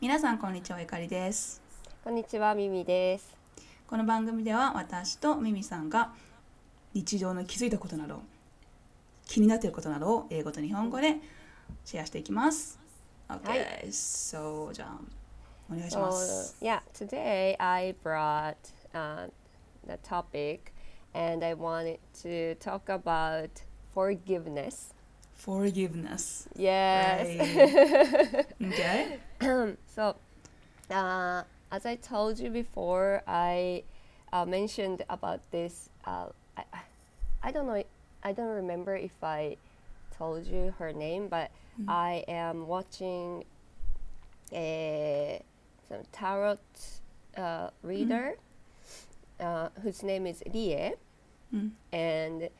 皆さんこんにちはゆかりですこんにちは、ミミです。この番組では私とミミさんが日常の気づいたことなど気になっていることなどを英語と日本語でシェアしていきます。OK、はい so じゃあお願いしま So, す。yeah, today I brought uh, the topic and I wanted to talk about forgiveness. Forgiveness. Yes. Okay. so, uh, as I told you before, I uh, mentioned about this. Uh, I, I- don't know. I don't remember if I told you her name, but I am watching a some tarot uh, reader uh, whose name is Rie, Mm. and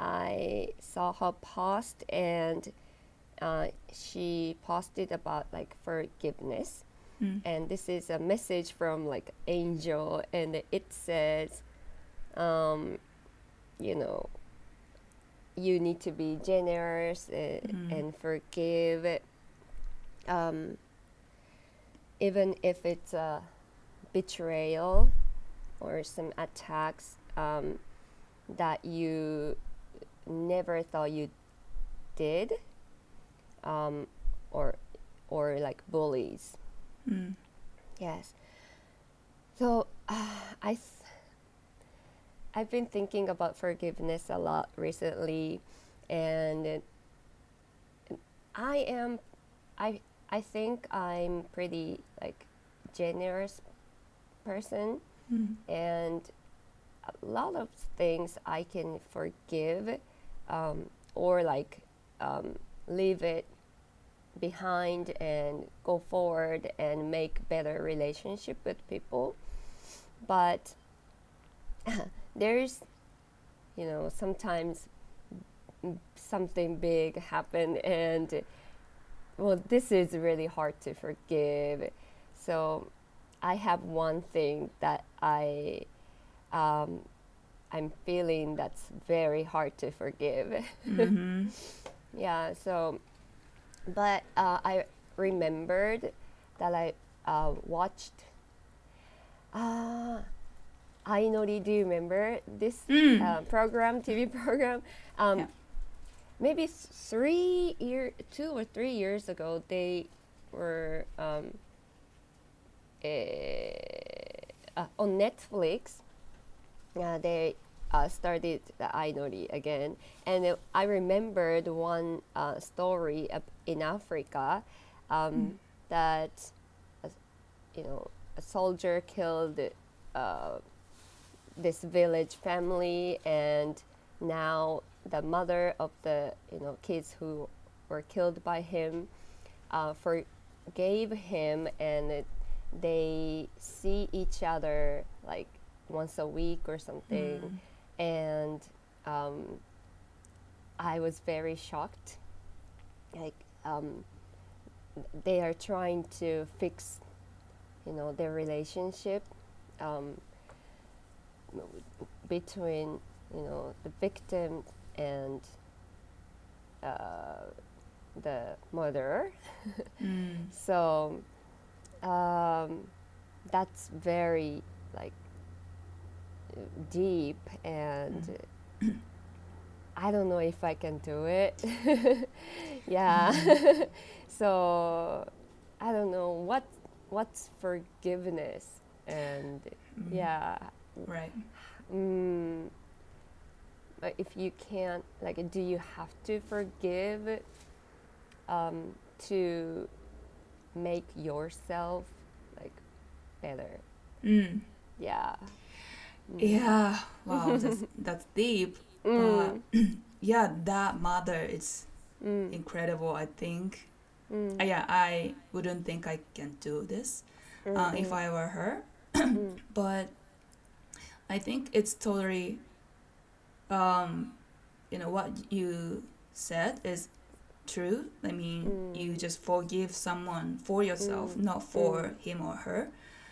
I saw her post and uh, she posted about like forgiveness Mm. and this is a message from like angel and it says um, you know you need to be generous uh, Mm. and forgive um, even if it's a betrayal or some attacks um, that you never thought you did um, or or like bullies Mm. Yes. So uh, I, I've been thinking about forgiveness a lot recently, and it- I am, I I think I'm pretty like generous person, Mm. and a lot of things I can forgive, um, or like um, leave it behind and go forward and make better relationship with people. But there's you know sometimes something big happen and well this is really hard to forgive. So i have one thing that i um, i'm feeling that's very hard to forgive Mhm. yeah, so, but uh, I remembered that I uh, watched. Uh, Ainori, do you remember this Mm. uh, program, TV program? Um, Yeah. Maybe three year, two or three years ago, they were um, eh, uh, on Netflix. They uh, started the Ainori again, and I remembered one uh, story in Africa um, that, uh, you know, a soldier killed uh, this village family, and now the mother of the you know kids who were killed by him uh, forgave him, and it, they see each other like once a week or something and um, I was very shocked. Like um, they are trying to fix, you know, their relationship um, between you know the victim and uh, the murderer. Mm. So um, that's very like deep, and I don't know if I can do it. yeah. so I don't know what what's forgiveness, and yeah. Right. Mm, but if you can't, like, do you have to forgive um, to make yourself like better? Mm. Yeah. Yeah. Wow. That's that's deep. Mm. But yeah, that mother is Mm. incredible. I think. Mm. Uh, yeah, I wouldn't think I can do this uh, if I were her. Mm. but I think it's totally, um, you know, what you said is true. I mean, you just forgive someone for yourself, Mm. not for him or her.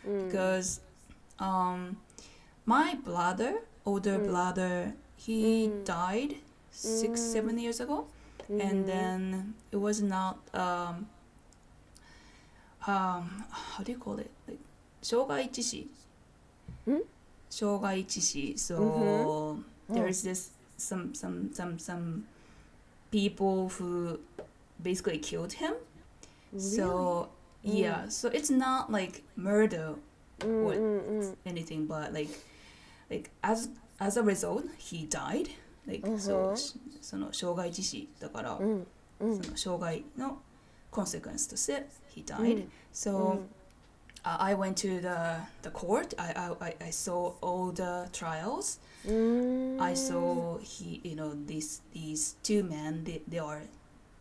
Mm. Because um, my brother, older mm. brother, he mm. died six, mm. seven years ago. Mm-hmm. And then it was not, um, um, how do you call it? Like, 傷害致死. Hmm? So mm-hmm. there's oh. this some some some some people who basically killed him. Really? So yeah, so it's not like murder or mm, anything, but like like as as a result he died. Like、so uh-huh. その傷害致死だから、その障害の consequence として he died、so、I mm. mm. uh, went to the the court. I I, I saw all the trials. Mm. I saw he you know these these two men they, they are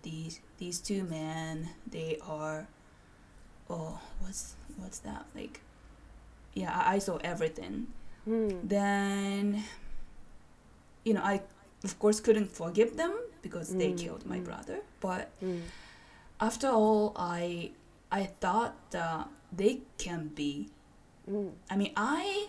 these these two men they are oh what's what's that? Like yeah I, I saw everything mm. then you know i of course couldn't forgive them because mm. they hmm. killed my hmm. brother but hmm. after all i i thought that they can be i mean i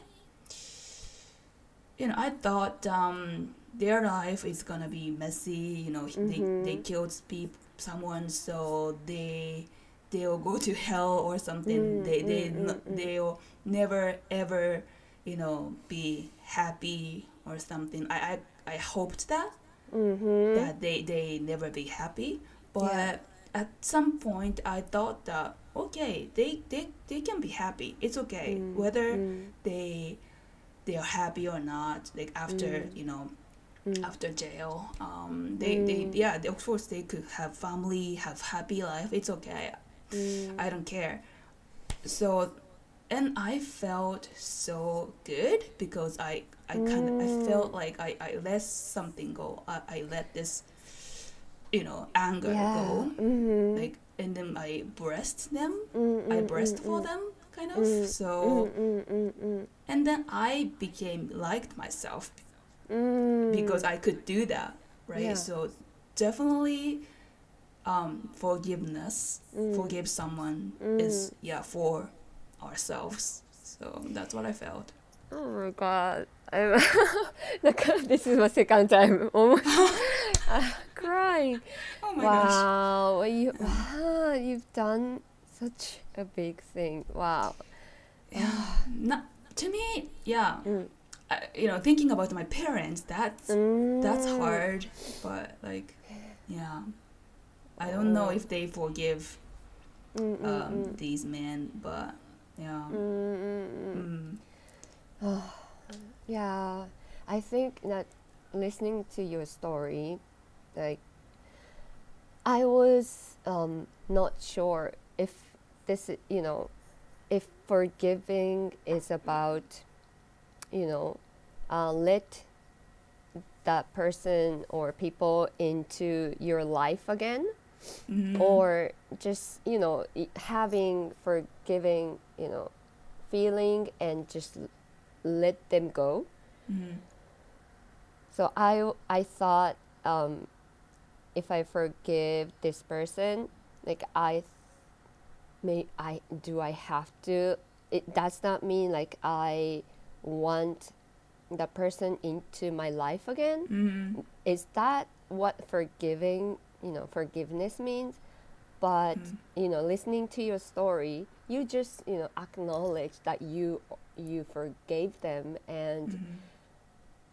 you know i thought um, their life is gonna be messy you know mm-hmm. they, they mm-hmm. killed people someone so they they'll go to hell or something mm, they they mm, mm, mm. they'll never ever you know be happy or something i i, I hoped that mm-hmm. that they they never be happy but yeah. at some point i thought that okay they they, they can be happy it's okay mm. whether mm. they they are happy or not like after mm. you know after jail um they they yeah they, of course they could have family have happy life it's okay i don't care so and I felt so good because I I kind of mm. I felt mm. like I I let something go. I, I let this you know anger yeah. go. Mm-hmm. Like and then I breast them. Mm-mm, I breast mm-mm. for them kind of. Mm-mm, so mm, mm, and then I became liked myself mm. because I could do that, right? Yeah. So definitely um, forgiveness, forgive someone is yeah for ourselves. So that's what I felt. Oh my god. I'm like this is my second time almost crying. Oh my wow. gosh. You, wow, you've done such a big thing. Wow. Yeah. Not, to me, yeah. Mm. I, you know, thinking about my parents, that's mm. that's hard, but like yeah. I don't know mm. if they forgive mm, mm, um, these men, but yeah. Mm-hmm. Yeah, I think that listening to your story, like, I was um, not sure if this, you know, if forgiving is about, you know, uh, let that person or people into your life again mhm, or just, you know, having forgiving, you know, feeling and just let them go. mhm, So I I thought um, if I forgive this person, like I may I do I have to. It does not mean like I want the person into my life again. mhm, Is that what forgiving you know forgiveness means? But mhm, you know, listening to your story, you just you know acknowledge that you you forgave them and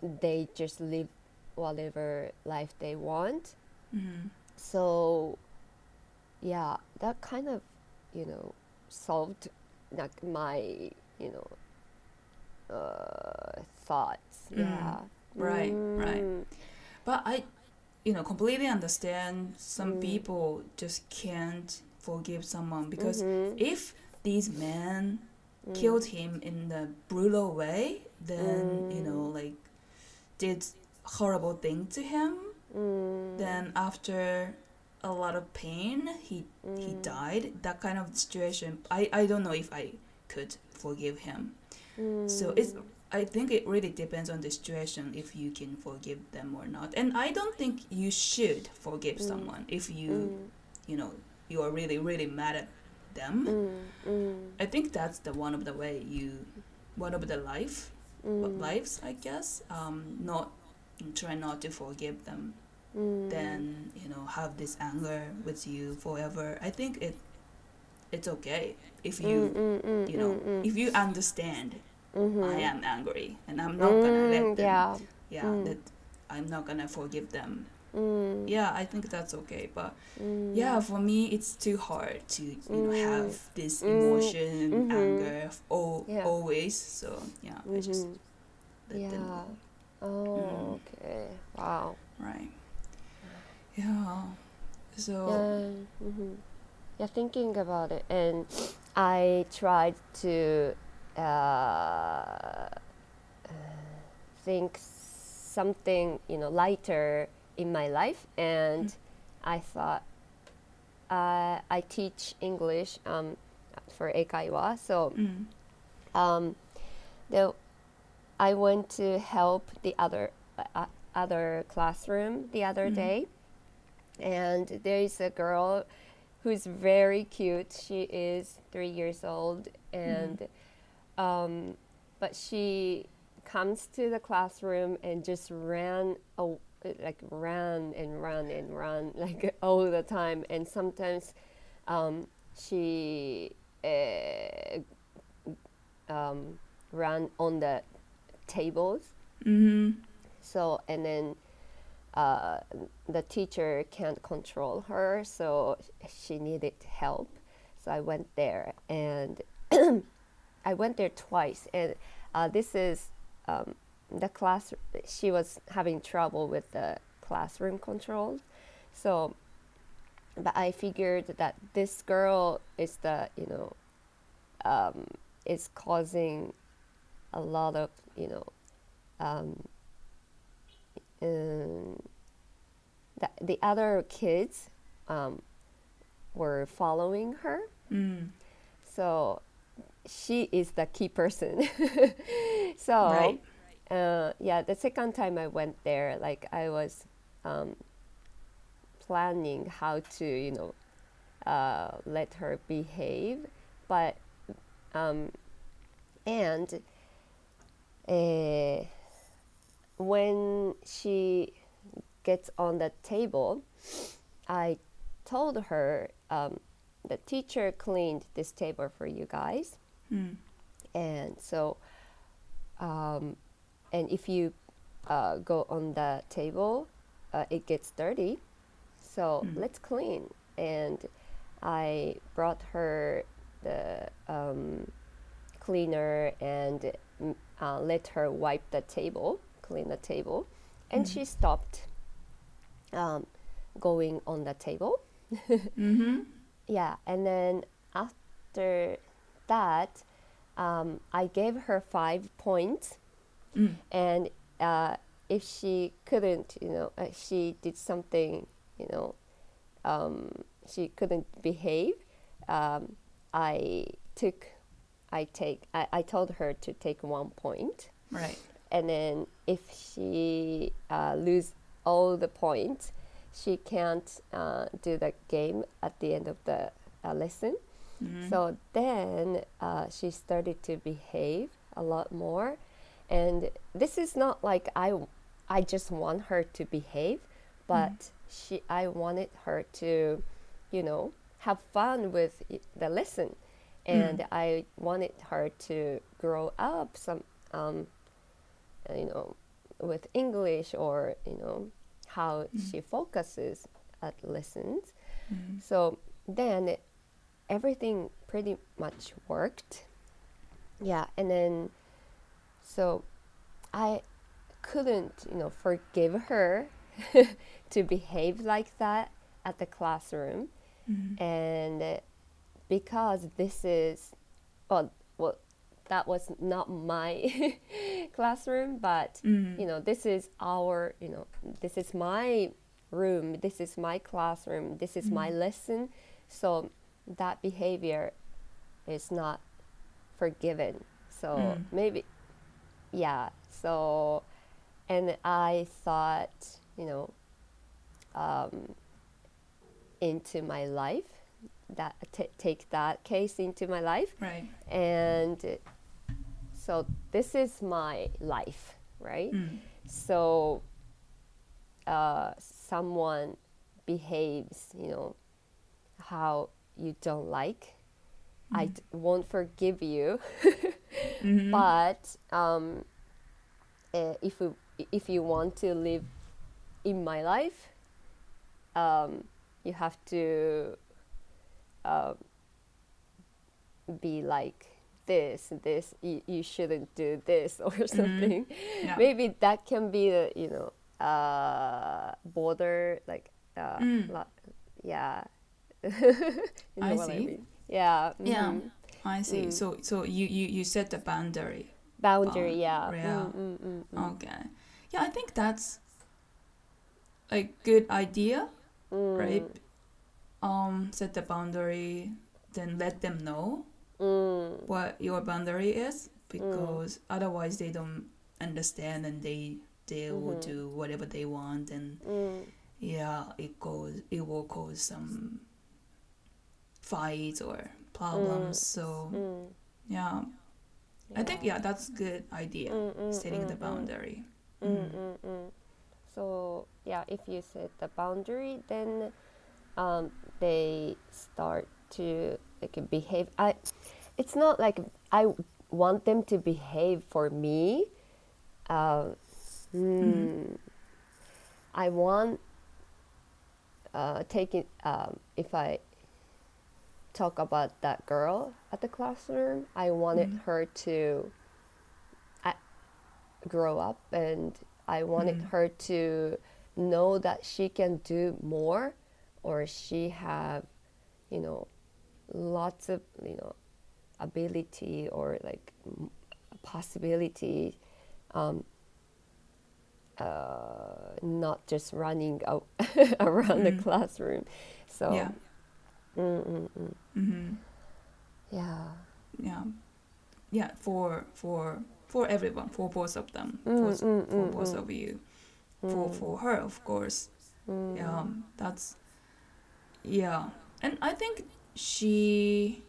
mhm, they just live whatever life they want. mhm. So, yeah, that kind of, you know, solved like my, you know, uh, thoughts. Mm, Yeah. right, right. Mm, But I, you know, completely understand some Mm. people just can't forgive someone because mhm, if these men mm, killed him in the brutal way, then you know, Mm. like did horrible thing to him. mm, Then after a lot of pain, he he mm, died. That kind of situation, I I don't know if I could forgive him. So it's I think it really depends on the situation if you can forgive them or not. And I don't think you should forgive Mm. someone if you, mm, you know, you are really, really mad at them. mm, mm, I think that's the one of the way you, one of the life, mm, lives, I guess. Um, not try not to forgive them. mm, Then you know have this anger with you forever. I think it, it's okay if you you know if you understand Mhm. I am angry and I'm not gonna let Mm, them yeah. yeah Mm. that I'm not gonna forgive them Mm, yeah I think that's okay but mm. yeah for me it's too hard to you know Mm. have this Mm. emotion Mhm. anger all, Yeah. always so yeah I just Mhm. let them Yeah. go Oh, Mm. okay. Wow. right yeah so Yeah. hmm Yeah, thinking about it, and I tried to uh, think something you know lighter in my life, and I thought uh, I teach English um, for Eikaiwa, so mm, um, the, I went to help the other uh, other classroom the other Mhm. day, and there is a girl who's very cute. She is three years old, and um, but she comes to the classroom and just ran aw- like ran and run and run like all the time, and sometimes um, she. Uh, um, run on the tables. mm-hmm. So and then uh, the teacher can't control her, so she needed help. So I went there, and I went there twice. And uh, this is um, the class. She was having trouble with the classroom control, so. But I figured that this girl is the you know um, is causing a lot of you know um, the, the other kids um, were following her mm, so she is the key person. So right. uh, yeah the second time i went there like i was um, planning how to you know uh, let her behave but um, and uh, when she gets on the table i told her um, the teacher cleaned this table for you guys mm, and so um, and if you uh, go on the table uh, it gets dirty so Mm. let's clean and i brought her the um, cleaner and mm, uh, let her wipe the table clean the table and Mhm. she stopped um, going on the table mm-hmm. Yeah, and then after that, um, I gave her five points, mm, and uh, if she couldn't, you know, uh, she did something, you know, um, she couldn't behave. Um, I took, I take, I, I told her to take one point, right. And then if she uh, lose all the points, she can't uh, do the game at the end of the uh, lesson. mm-hmm. So then uh, she started to behave a lot more, and this is not like I, I just want her to behave, but she I wanted her to, you know, have fun with i- the lesson, and I wanted her to grow up some, um, you know, with English or you know how she focuses at lessons. Mhm. So then everything pretty much worked. Yeah, and then so I couldn't, you know, forgive her to behave like that at the classroom. Mhm. And uh, because this is, well, well, that was not my classroom, but Mm, you know this is our you know this is my room this is my classroom this is my lesson. So that behavior is not forgiven. So Mm. maybe yeah so and i thought you know um, into my life that t- take that case into my life. Right. And so this is my life right mm, so uh, someone behaves you know how you don't like I d- won't forgive you. Mhm. But um, uh, if you, if you want to live in my life, um, you have to uh, be like this, this. You, you shouldn't do this or something. Yeah. Maybe that can be the you know uh, border like uh, Mm. yeah. you know I see. mean? Yeah. Yeah. mhm. I see. Mm. So so you, you you set the boundary. Boundary. Um, yeah. yeah. Mm, mm, mm, mm. Okay. Yeah, I think that's a good idea, right? Um, set the boundary, then let them know Mm, what your boundary is, because otherwise they don't understand and they they will Mhm. do whatever they want, and mm, yeah, it goes it will cause some fights or problems. So mm. yeah, I think yeah, that's good idea. Mm, mm, Setting mm, the mm. boundary. Mm, Mm. mm, mm. So yeah, if you set the boundary, then um, they start to like behave. I, it's not like I want them to behave for me. Uh, mm, I want uh, taking um, if I talk about that girl at the classroom, I wanted Mhm. her to I, grow up and I wanted Mhm. her to know that she can do more or she have you know lots of you know ability or like m- possibility um, uh, not just running out around the Mm. classroom. So Yeah. mm, mm, mm. Mm-hmm. yeah. Yeah. Yeah for for for everyone for both of them for, mm, for both of you. For for her of course. Yeah um, that's yeah. And i think she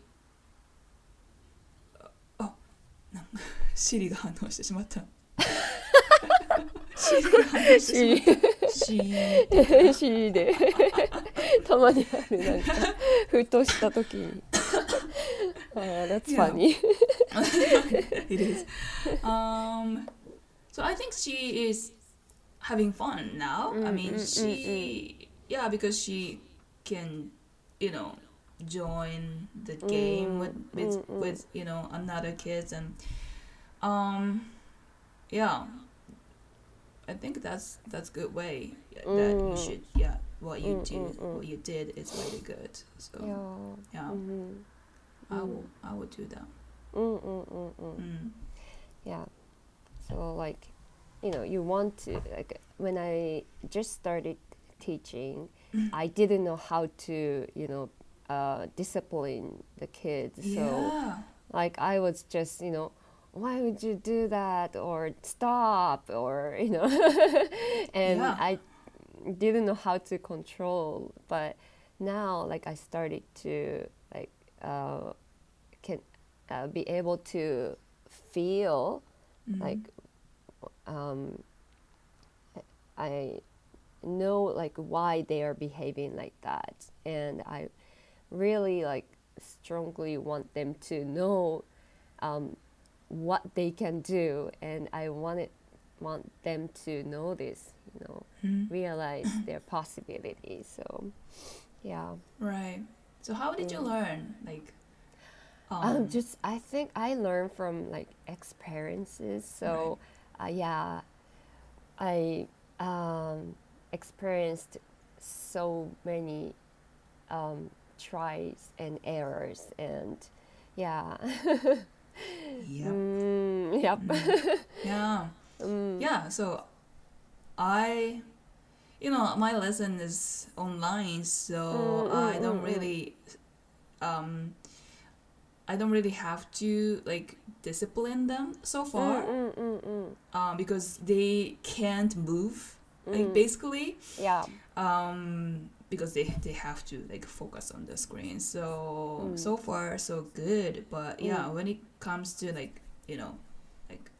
oh シリが反応してしまったシリが反応してしまったシー C でたまにあるなんかふとした時にあー that's funny it is. Um, so I think she is having fun now. I Mm, mean, mm, mm, she, yeah, because she can, you know, join the mm, game mm, with with, mm, mm. with you know another kids and um yeah. I think that's that's good way that mm. you should yeah what you do what you did is really good so yeah, yeah. Mm-hmm. i will i will do that. Mm. yeah. So like you know you want to like when i just started teaching mm-hmm. i didn't know how to you know uh, discipline the kids. So like I was just, you know, why would you do that or stop or you know, and Yeah. I didn't know how to control. But now, like I started to like uh, can uh, be able to feel Mhm. like um, I know like why they are behaving like that, and I really like strongly want them to know um, what they can do, and I wanted want them to know this, you know, Mhm. realize their possibilities. So, yeah. Right. So how did you Mm. learn? Like, um, um, just I think I learned from like experiences. So, uh, yeah, I um, experienced so many um, tries and errors, and yeah, yeah, mm, yep, yeah, mm, yeah. So, I, you know, my lesson is online, so Mm, mm, I don't mm, mm. really, um, I don't really have to like discipline them so far, mm, mm, mm, mm, um, because they can't move, like Mm. basically. yeah, um because they they have to like focus on the screen so Mm. so far so good but yeah Mm. when it comes to like you know like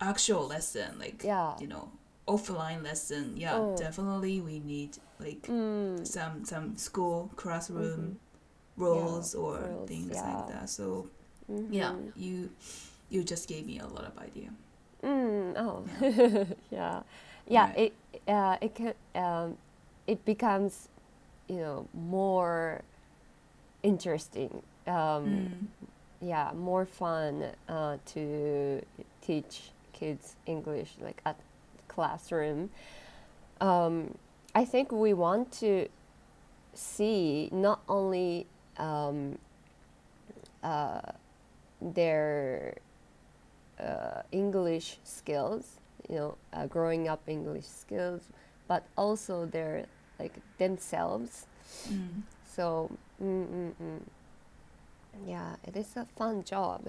actual lesson like yeah, you know offline lesson yeah Oh. definitely we need like mm, some some school classroom roles or roles, things yeah. like that. So yeah, Mhm. you you just gave me a lot of idea. Mm, oh, yeah, yeah. Right. It uh, it can um, it becomes, you know, more interesting. Um, Mm. Yeah, more fun uh, to teach kids English like at classroom. Um, I think we want to see not only um, uh, their uh, English skills, you know, uh, growing up English skills, but also their like themselves. Mm. So, mm, mm, mm. yeah, it is a fun job.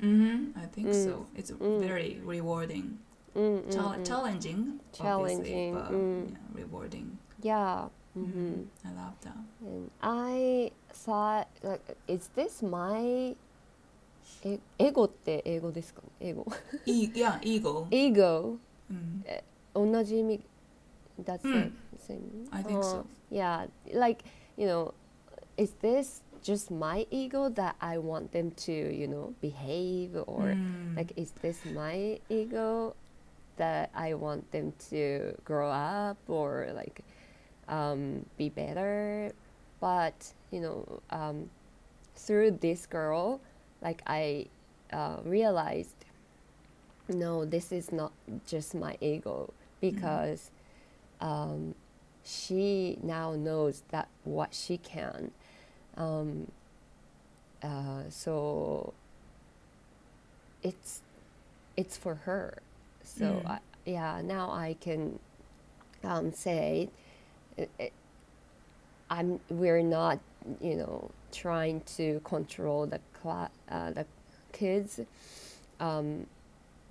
hmm I think Mm. so. It's Mm. very rewarding, Mm, mm, Chal- mm. challenging, Challenging, obviously, but mm. yeah, rewarding. Yeah. Mhm. hmm I love that. And I thought, like, is this my えエゴって英語ですかね英語 E- yeah, ego. ego うん同じ意味 that's the Mm. same I think so. Uh, yeah like you know is this just my ego that I want them to you know behave or Mm. like is this my ego that I want them to grow up or like um, be better but you know um, through this girl like I uh, realized no this is not just my ego because um, she now knows that what she can um, uh, so it's it's for her so Mm. I, yeah now i can um, say it, it, i'm we're not you know trying to control the cla- uh, the kids um,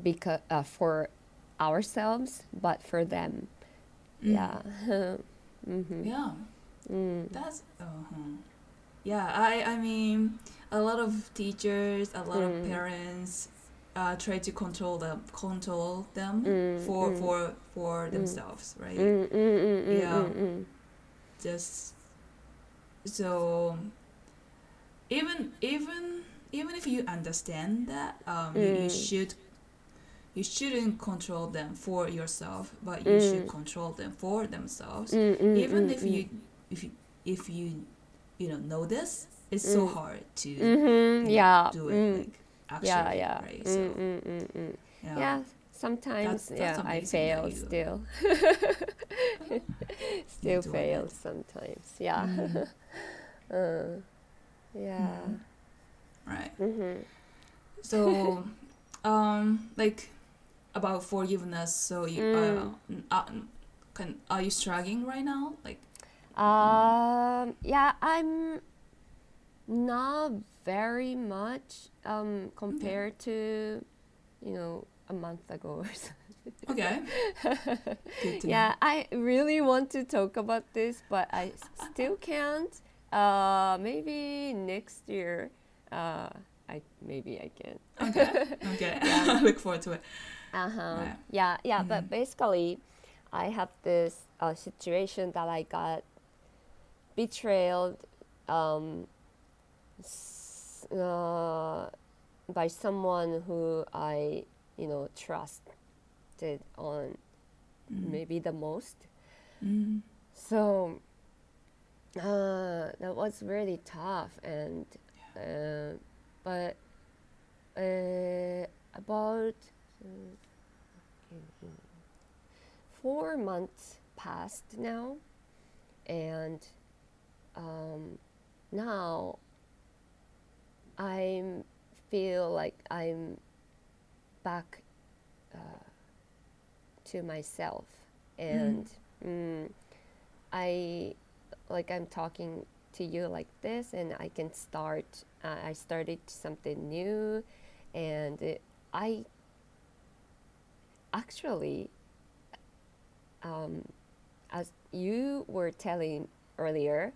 because uh, for ourselves but for them. Yeah mm-hmm. Yeah, mm. that's uh-huh. yeah. I I mean, a lot of teachers, a lot of Mm. parents, uh, try to control them, control them Mm, for mm. for for themselves, right? Mm, mm, mm, mm, Yeah. mm, mm. Just so even even even if you understand that, um, you, Mm. should. You shouldn't control them for yourself, but you should Mm. control them for themselves. Mm, mm, even mm, if mm. you if you if you you know know this it's so Mm. hard to know, yeah do it mm, like actually yeah yeah right mm, so mm, mm, mm. yeah, yeah sometimes That's- yeah i fail still still fail it. sometimes yeah Mhm. uh, yeah Mhm. right mm-hmm. so um like about forgiveness so you uh, Mm. n- uh, can are you struggling right now like Um, yeah, I'm not very much um, compared to, you know, a month ago or something. okay Yeah, I really want to talk about this, but I still can't. Uh, maybe next year, uh, I maybe I can. okay okay look forward to it Uh-huh. Right. Yeah, yeah, but Mhm. basically, I have this uh, situation that I got betrayed um, uh, by someone who I, you know, trusted on Mm. maybe the most. Mm. So uh, that was really tough, and uh, but uh, about uh, four months passed now, and um, now I feel like I'm back uh, to myself, and mm, I like I'm talking to you like this, and I can start. Uh, I started something new, and it, I actually, um, as you were telling earlier,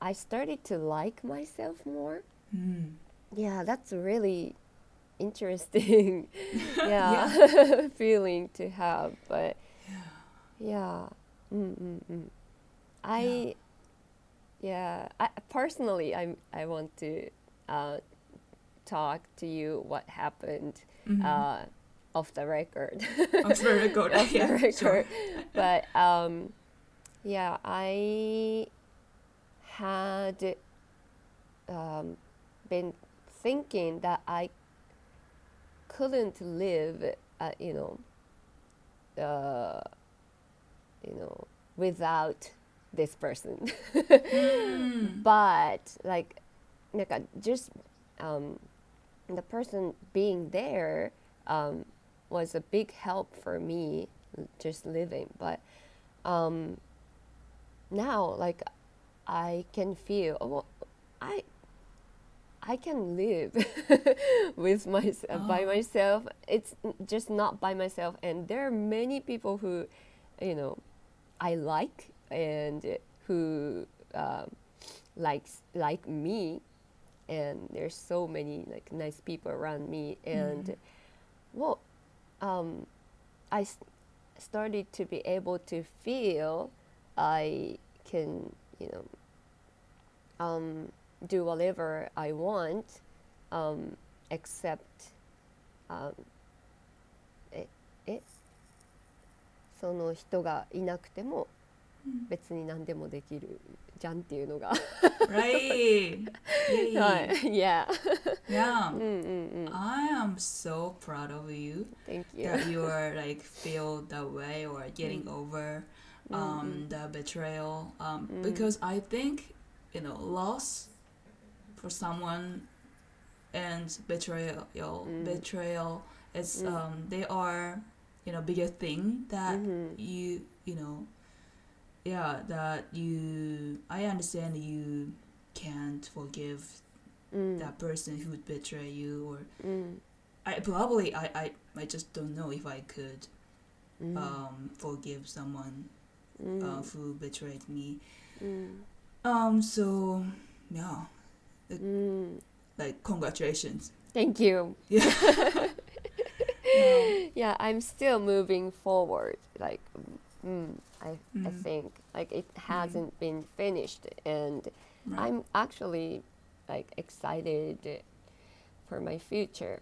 I started to like myself more. Mm. Yeah, that's a really interesting. yeah, feeling to have, but yeah yeah. Mm, mm, mm. I yeah. I, personally, I'm I want to uh, talk to you what happened Mhm. uh, off the record. off the record. off yeah, the record. Sure. but um, yeah, I had um, been thinking that I couldn't live, uh, you know, uh, you know, without this person. mm. But like, like just um, the person being there um, was a big help for me just living. But um, now, like, I can feel oh, well, I I can live with my by Oh. myself. It's just not by myself, and there are many people who, you know, I like and who um, likes like me, and there's so many like nice people around me, and Mhm. well, um, I started to be able to feel I can, you know, um, do whatever I want, um, except, um, え、え、その人がいなくてもうん別に何でもできるじゃんっていうのが、 Right. Yay. はい、yeah. Yeah. うんうんうん。 I am so proud of you Thank you. that you are like feel that way or getting Mm. over Mm, um the betrayal um Mm. because I think you know loss for someone and betrayal Mm. betrayal is Mm. um they are you know bigger thing that Mhm. you you know yeah that you i understand you can't forgive mm. that person who would betray you or mm. i probably I, I i just don't know if i could mm. um forgive someone uh, mm. who betrayed me. Mm. Um so yeah. Like, mm. like congratulations. Thank you. Yeah. Yeah. yeah i'm still moving forward like mm, I, I Mm. think like it hasn't been finished, and right. I'm actually like excited for my future.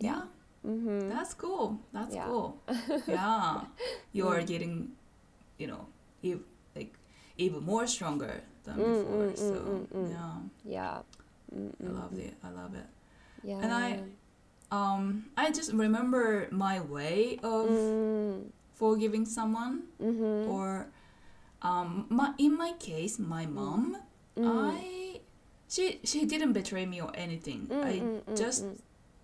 yeah Mm-hmm. that's cool that's Yeah. cool yeah you are Mm. getting you know ev- like even more stronger than Mm, before mm, so mm, mm, mm. yeah yeah. I Mm-mm. love it I love it Yeah. And I- um I just remember my way of Mm, forgiving someone mm-hmm. or um my in my case my mom Mm. I she she didn't betray me or anything. Mm, I mm, mm, just mm,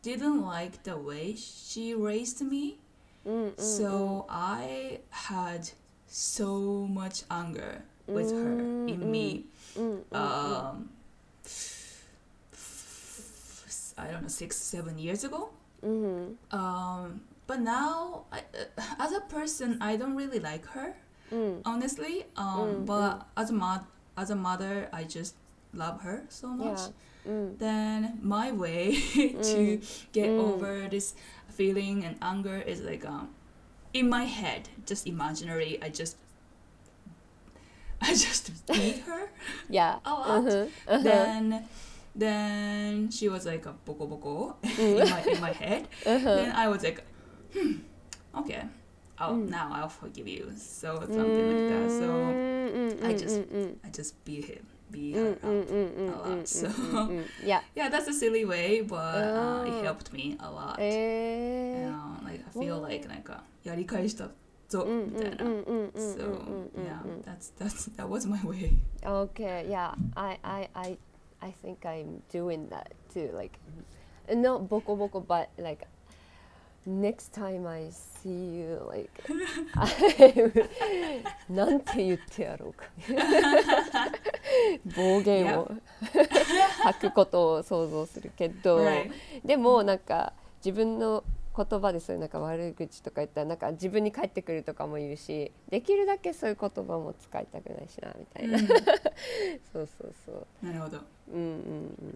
didn't like the way she raised me. Mm, mm, so I had so much anger with her Mm, in me. mm, mm, mm, um I don't know six seven years ago. Mm, um but now I, uh, as a person I don't really like her mm, honestly um Mm, but as a mod as a mother i just love her so much yeah. Mm, then my way to get Mm. over this feeling and anger is like um in my head just imaginary i just i just beat her yeah. a lot Uh-huh, uh-huh. then then she was like a boko boko in my in my head Uh-huh. then i was like hmm okay oh Mm. now i'll forgive you so something like that so Mm, I mm, just- mm, mm, I just beat him, beat mm, her mm, up. mm, mm, a lot, mm, so- mm, mm, mm. yeah. Yeah, that's a silly way, but uh, Oh. it helped me a lot. え You ー know, like I feel Oh. like なんかやり返したぞうんみたいな。うんうんうんうんうん So うんうん yeah, うん that's that's that was my way. Okay, yeah, I, I, I, I think I'm doing that too. Like, not boko boko, but like, next time I see you, like, なんて言ってやろうか。暴言を吐くことを想像するけど、Right. でもなんか自分の言葉でそういうなんか悪口とか言ったらなんか自分に返ってくるとかも言うしできるだけそういう言葉も使いたくないしなみたいな、Mm. そうそうそうなるほど。うんうん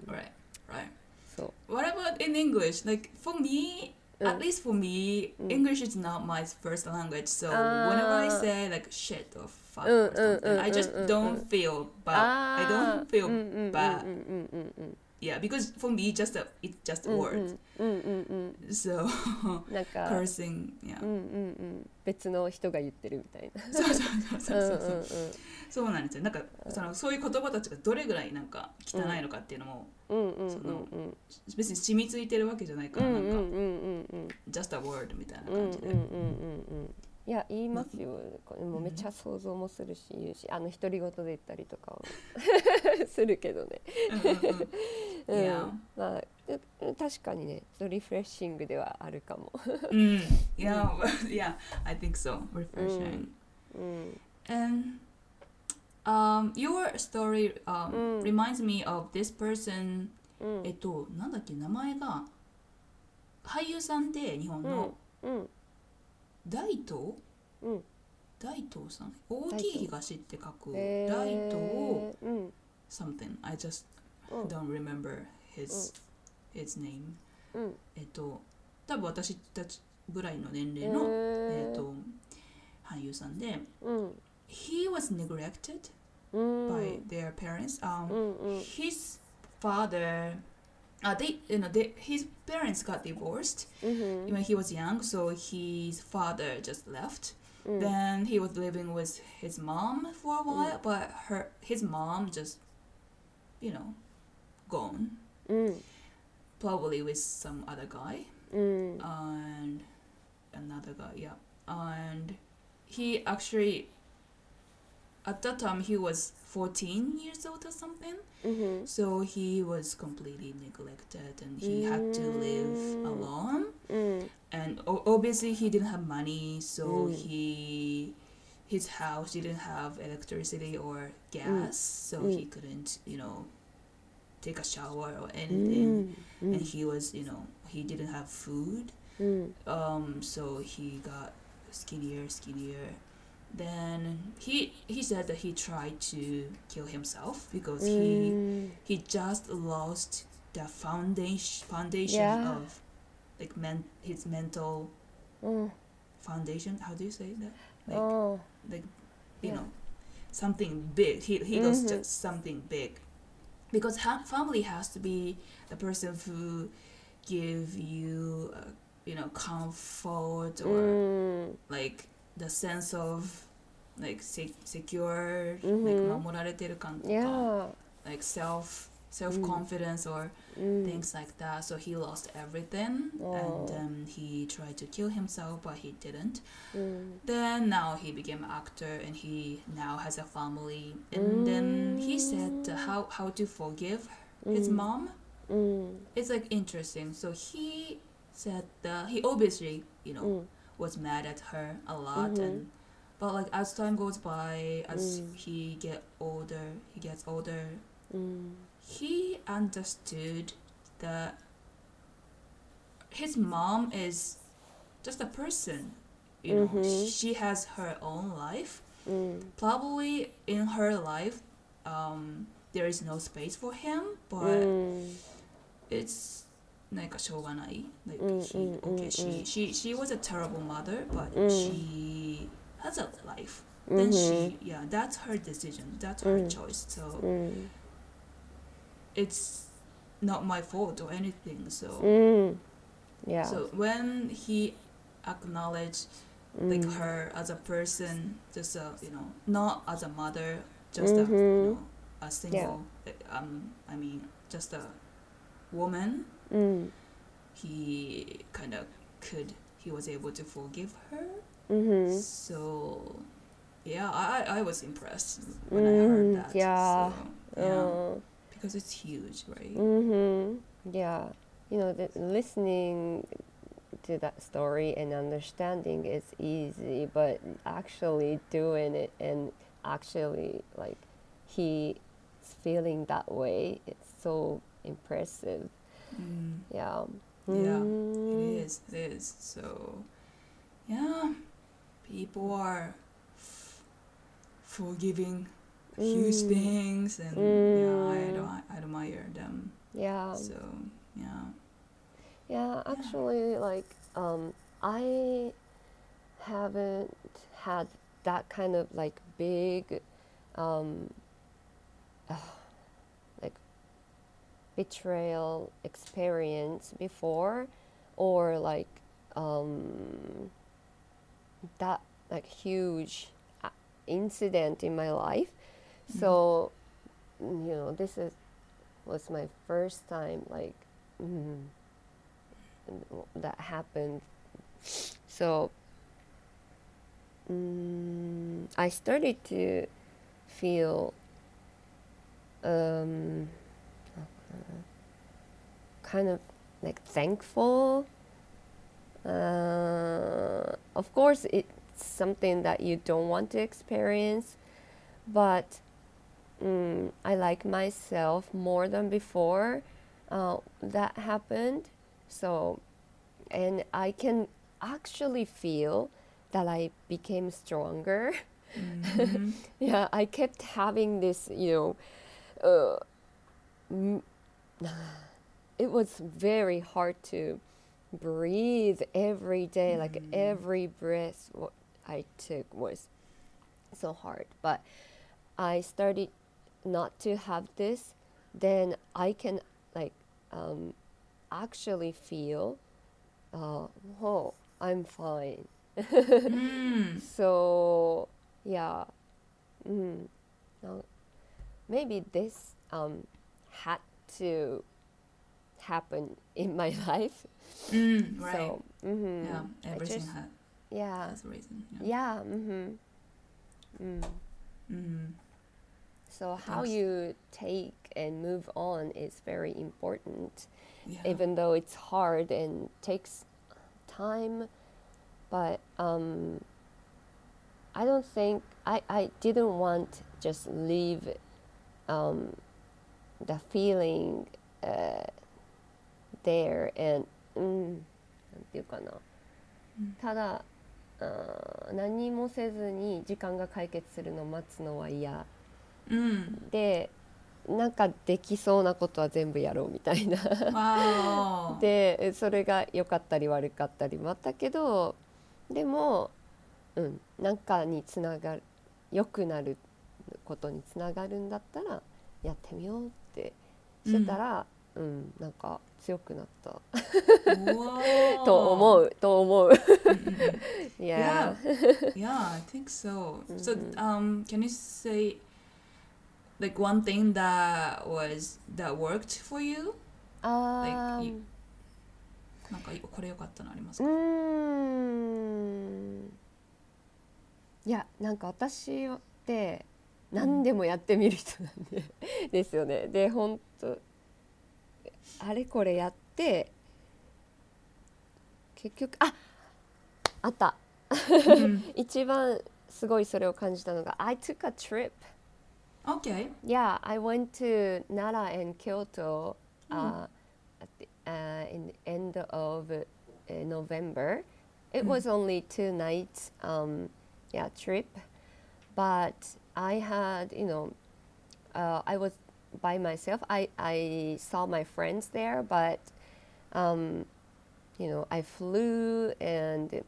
うん Right, right. そう What about in English? Like for me, at uh, least for me, mm. English is not my first language. So whenever I ah. say like shit or fuck uh, or uh, something, I just don't feel bad. I don't ah, feel mm, mm, bad. Yeah, because for me, just a it's just a うん word. So cursing, yeah. うんうんうん別の人が言ってるみたいなそうそうそうそうそう。そうなんですよ。なんかそのそういう言葉たちがどれぐらいなんか汚いのかっていうのもそのうん別に染みついてるわけじゃないから、なんか just a word みたいなうんうんうん感じで。うんうんいや言いますよ。これもうめっちゃ想像もするし言うしあの独り言で言ったりとかを。するけどね.まあう確かにねリフレッシングではあるかも、Mm, yeah, yeah, I think so. Refreshing. うん、And um, your story um, Mm. reminds me of this person. うんえっと、なんだっけ、名前が俳優さんで日本うん。のうん大東うん大東さん大きい東って書くへ大ー東うん something I just うん don't remember his his name うんえっと多分私たちぐらいの年齢のえっと俳優さんでうん he was neglected うん by their parents う um んうん his father uh, they you know they, his parents got divorced mm-hmm. when he was young so his father just left mm. then he was living with his mom for a while mm. but her his mom just you know gone mm. probably with some other guy mm. and another guy yeah and he actually at that time he was 14 years old or something. Mm-hmm. so he was completely neglected and he mm. had to live mm. alone. Mm. and o- obviously he didn't have money so mm. he his house didn't have electricity or mm. gas so he mm. couldn't you know take a shower or anything. And he was you know he didn't have food. Um so he got skinnier skinnier then he he said that he tried to kill himself because mm. he he just lost the foundation foundation yeah. of like men his mental mm. foundation how do you say that like oh. like you yeah. know something big he he mm-hmm. lost just something big because ha- family has to be the person who give you uh, you know comfort or mm. like the sense of like se- secure Mhm. like 守られてる感とかいやー like self self confidence or うん things like that so he lost everything Oh. and um, he tried to kill himself but he didn't うん then now he became an actor and he now has a family and then he said uh, how how to forgive his Mm. mom うん it's like interesting so he said uh, he obviously you know うん was mad at her a lot Mhm. and but like as time goes by as Mm. he get older he gets older うん he understood that his mom is just a person you know Mhm. she has her own life うん probably in her life um, there is no space for him う but ん it's なんかしょうがない like うん he うんうん okay うん she she she was a terrible mother but うん she adult life. Then she mm-hmm. yeah that's her decision. That's her mm. choice. So mm. it's not my fault or anything so. Mm. Yeah. So when he acknowledged like her as a person just a you know not as a mother just a, you mm-hmm. know, a single yeah. um i mean just a woman he kind of could he was able to forgive her. うん so yeah i i was impressed when i heard Mm, that yeah. so, yeah Mm. because it's huge right Mm-hmm. Yeah. You know, the, listening to that story and understanding is easy, but actually doing it and actually like he's feeling that way, it's so impressive. Mm. Yeah. Yeah, Mm. It is. It is. So, yeah, people are f- forgiving huge Mm. things, and yeah, I, Mm. I admire them. Yeah. So, yeah. Yeah, actually, like um, I haven't had that kind of like big, um, uh, like betrayal experience before, or like um, that like huge uh, incident in my life. So, you know, this is was my first time like mm, that happened. So, mm, I started to feel um, kind of like thankful. Uh, of course, it's something that you don't want to experience, but mm, I like myself more than before. Uh, that happened, so and I can actually feel that I became stronger. Mhm. yeah, I kept having this, you know, uh, m- it was very hard to breathe every day. Like Mm. every breath I took was so hard. But I started not to have this, then I can like um, actually feel, uh, oh, I'm fine. Mm. So yeah, mm, no, maybe this um, had to happen in my life. Mm, right. So mhm, yeah, everything just- had yeah, has a reason. Yeah. yeah. Mm-hmm. Mm. Mm. So how Thanks. you take and move on is very important, Yeah. even though it's hard and takes time. But um, I don't think I, I didn't want just leave um, the feeling uh, there and うん。なんていうかな、うん。ただあー何もせずに時間が解決するのを待つのは嫌。Mm. でなんかできそうなことは全部やろうみたいな.でそれが良かったり悪かったりもあったけどでもうんなんかにつながる良くなることにつながるんだったらやってみようってしてたら、うんなんか強くなった.と思うと思う。Yeah. yeah, I think so. So, Mhm. um, can you say like one thing that was that worked for you? あ Like ー you- なんかこれ良かったのありますうか？ーんいやなんか私って何でもやってみる人なんで、ですよねで本当あれこれやって結局ああったうん一番すごいそれを感じたのが I took a trip Okay. Yeah, I went to Nara and Kyoto uh, at the, uh, in the end of uh, November. It Mm. was only two nights, um, yeah, trip, but I had, you know, uh, I was by myself. I, I saw my friends there, but um, you know, I flew and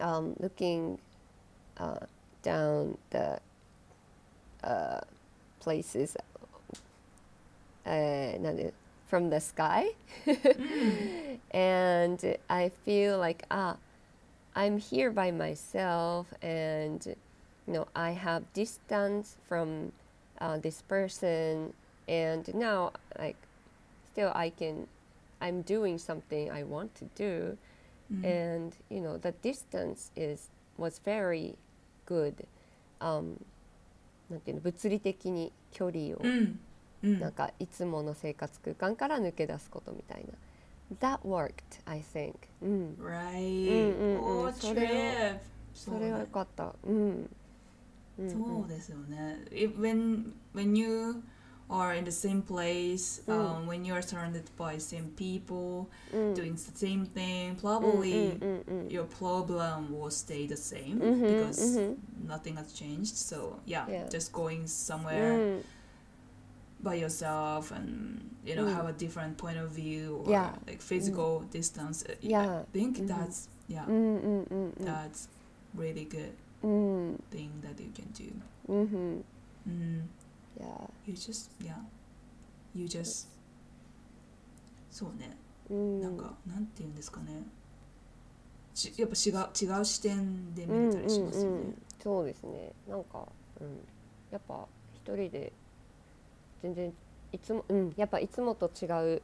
um, looking uh, down the uh, places uh, from the sky, mm. and I feel like ah, I'm here by myself, and you know, I have distance from uh, this person and now like still I can I'm doing something I want to do Mm. and you know the distance is was very good um なんていうの物理的に距離を、うん。うん。なんかいつもの生活空間から抜け出すことみたいな That worked I think うん、Right. うんうんうん Oh, それはよかったうん、うんそうですよね。If, when when you are in the same place, うん um, when you are surrounded by same people うん、 doing the same thing, うん probably うんうんうん your problem will stay the same Mhm, because mhm. nothing has changed. So yeah, Yeah. just going う somewhere ん by yourself and you know Mm. have a different point of view or Yeah. like physical distance uh, Yeah. i think Mhm. that's yeah うんうんうんうん that's really good うん。Thing that you can do. うんうん。mm, いや you just yeah. You just そうね。うん。なんかなんて言うんですかね。ちやっぱ違う違う視点でうん見れたりしますよね、うんうん。そうですね。なんか、うん、やっぱ一人で全然いつも、うん、やっぱいつもと違う、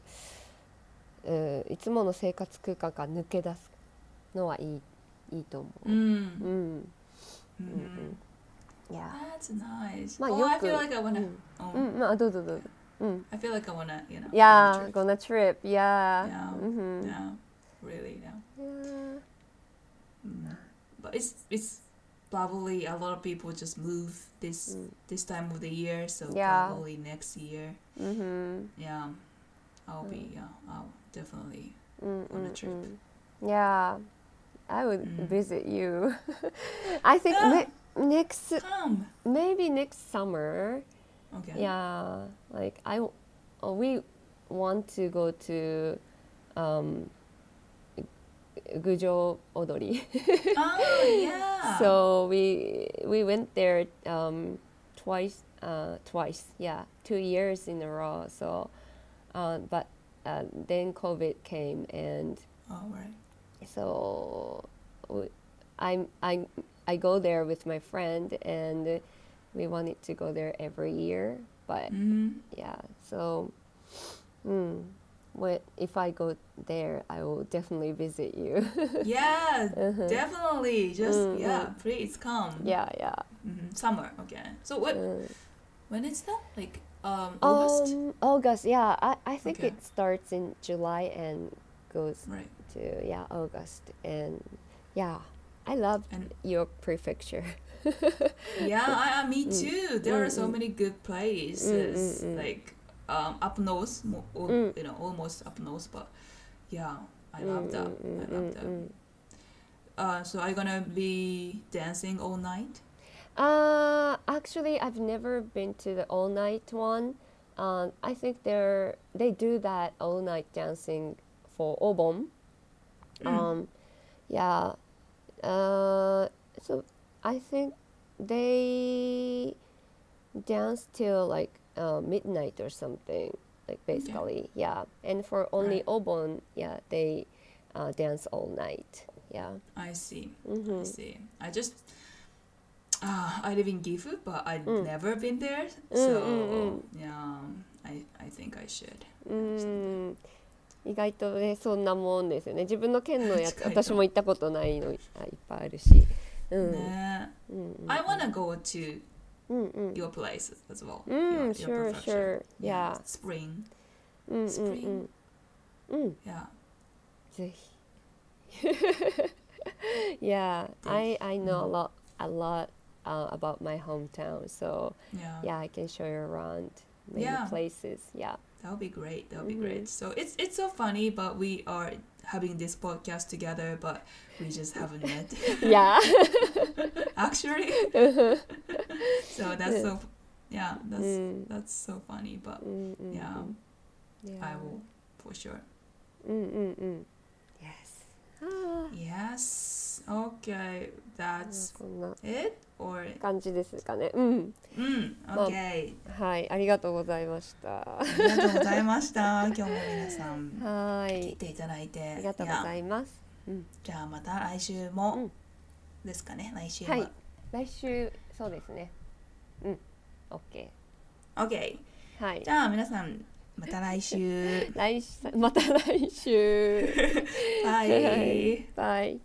うん、いつもの生活空間から抜け出すのはいいいいと思う。うん。うん、うんうん、いや、 That's nice. まあ oh, よ I く feel like I う wanna. ん、 oh, うん、まあどうぞどうぞ。うん。 I feel like I wanna, you know. Yeah, go on a trip. gonna trip. Yeah. Yeah. うん。 Yeah, really. Yeah. Yeah. Mm. But it's it's probably a lot of people just move this うん this time of the year, so Yeah. probably next year. うん。 Yeah, I'll be. Yeah, I'll definitely. うん。 on a trip. うん。Yeah. I would うん visit you. I think Yeah. ne- next Come. maybe next summer. Okay. Yeah, like I, uh, we want to go to, um, Gujo Odori. Oh yeah. so we we went there um, twice. Uh, twice, yeah, two years in a row. So, uh, but uh, then COVID came, and All right. So I'm I I go there with my friend, and we wanted to go there every year, but hmm yeah so mm, when, if i go there i will definitely visit you Yeah, Uh-huh. definitely. Just Mm, yeah, please come. yeah yeah hmm Summer. Okay. So what? Mm. When is that? Like um August. um august yeah i, I think Okay. it starts in july and goes right. To yeah august and yeah i love And your prefecture yeah, I, me Mm. too. There are Mm, so mm. many good places Mm, mm, like um up north, you know, almost up north. But yeah, I love that. I love that. Uh, so are you gonna be dancing all night? Uh, actually, I've never been to the all night one. Um, I think they're they do that all night dancing for Obon. Mm. Um, yeah. Uh, so I think they dance till like uh, midnight or something. Like basically, yeah. And for only Right. Obon, yeah, they uh, dance all night. Yeah. I see. I Mm-hmm. see. I just. Uh, I live in Gifu, but I've Mm. never been there. Mm, So mm, mm. yeah, I I think I should. うん意外とねそんなもんですよね自分の県のやつ私も行ったことないのあいっぱいあるしうん、ねうんうん、I wanna go to your place as well. うん your, your sure sure Yeah. Spring. Spring. うん Yeah. ぜひ yeah I I know a うん lot a lot uh, about my hometown so Yeah. yeah I can show you around many Yeah. places yeah that would be great. That would be mm-hmm. great. So it's it's so funny, but we are having this podcast together, but we just haven't met. yeah. Actually. So that's so, yeah, that's mm. that's so funny, but yeah, yeah, I will for sure. Mm-mm-mm. Yes. Ah. Yes. Okay. あ That's こんな it or? 感じですかね。うん。mm, Well- okay. はい、ありがとうございました。ありがとうございました。今日も皆さんはい、聞いていただいて、ありがとうございます。うん、じゃあまた来週も、うんですかね。来週は。はい、来週そうですね。うん、オッケ OK。ー。はいじ。ゃあ皆さんまた来週。来週また来週。バイ。バイ。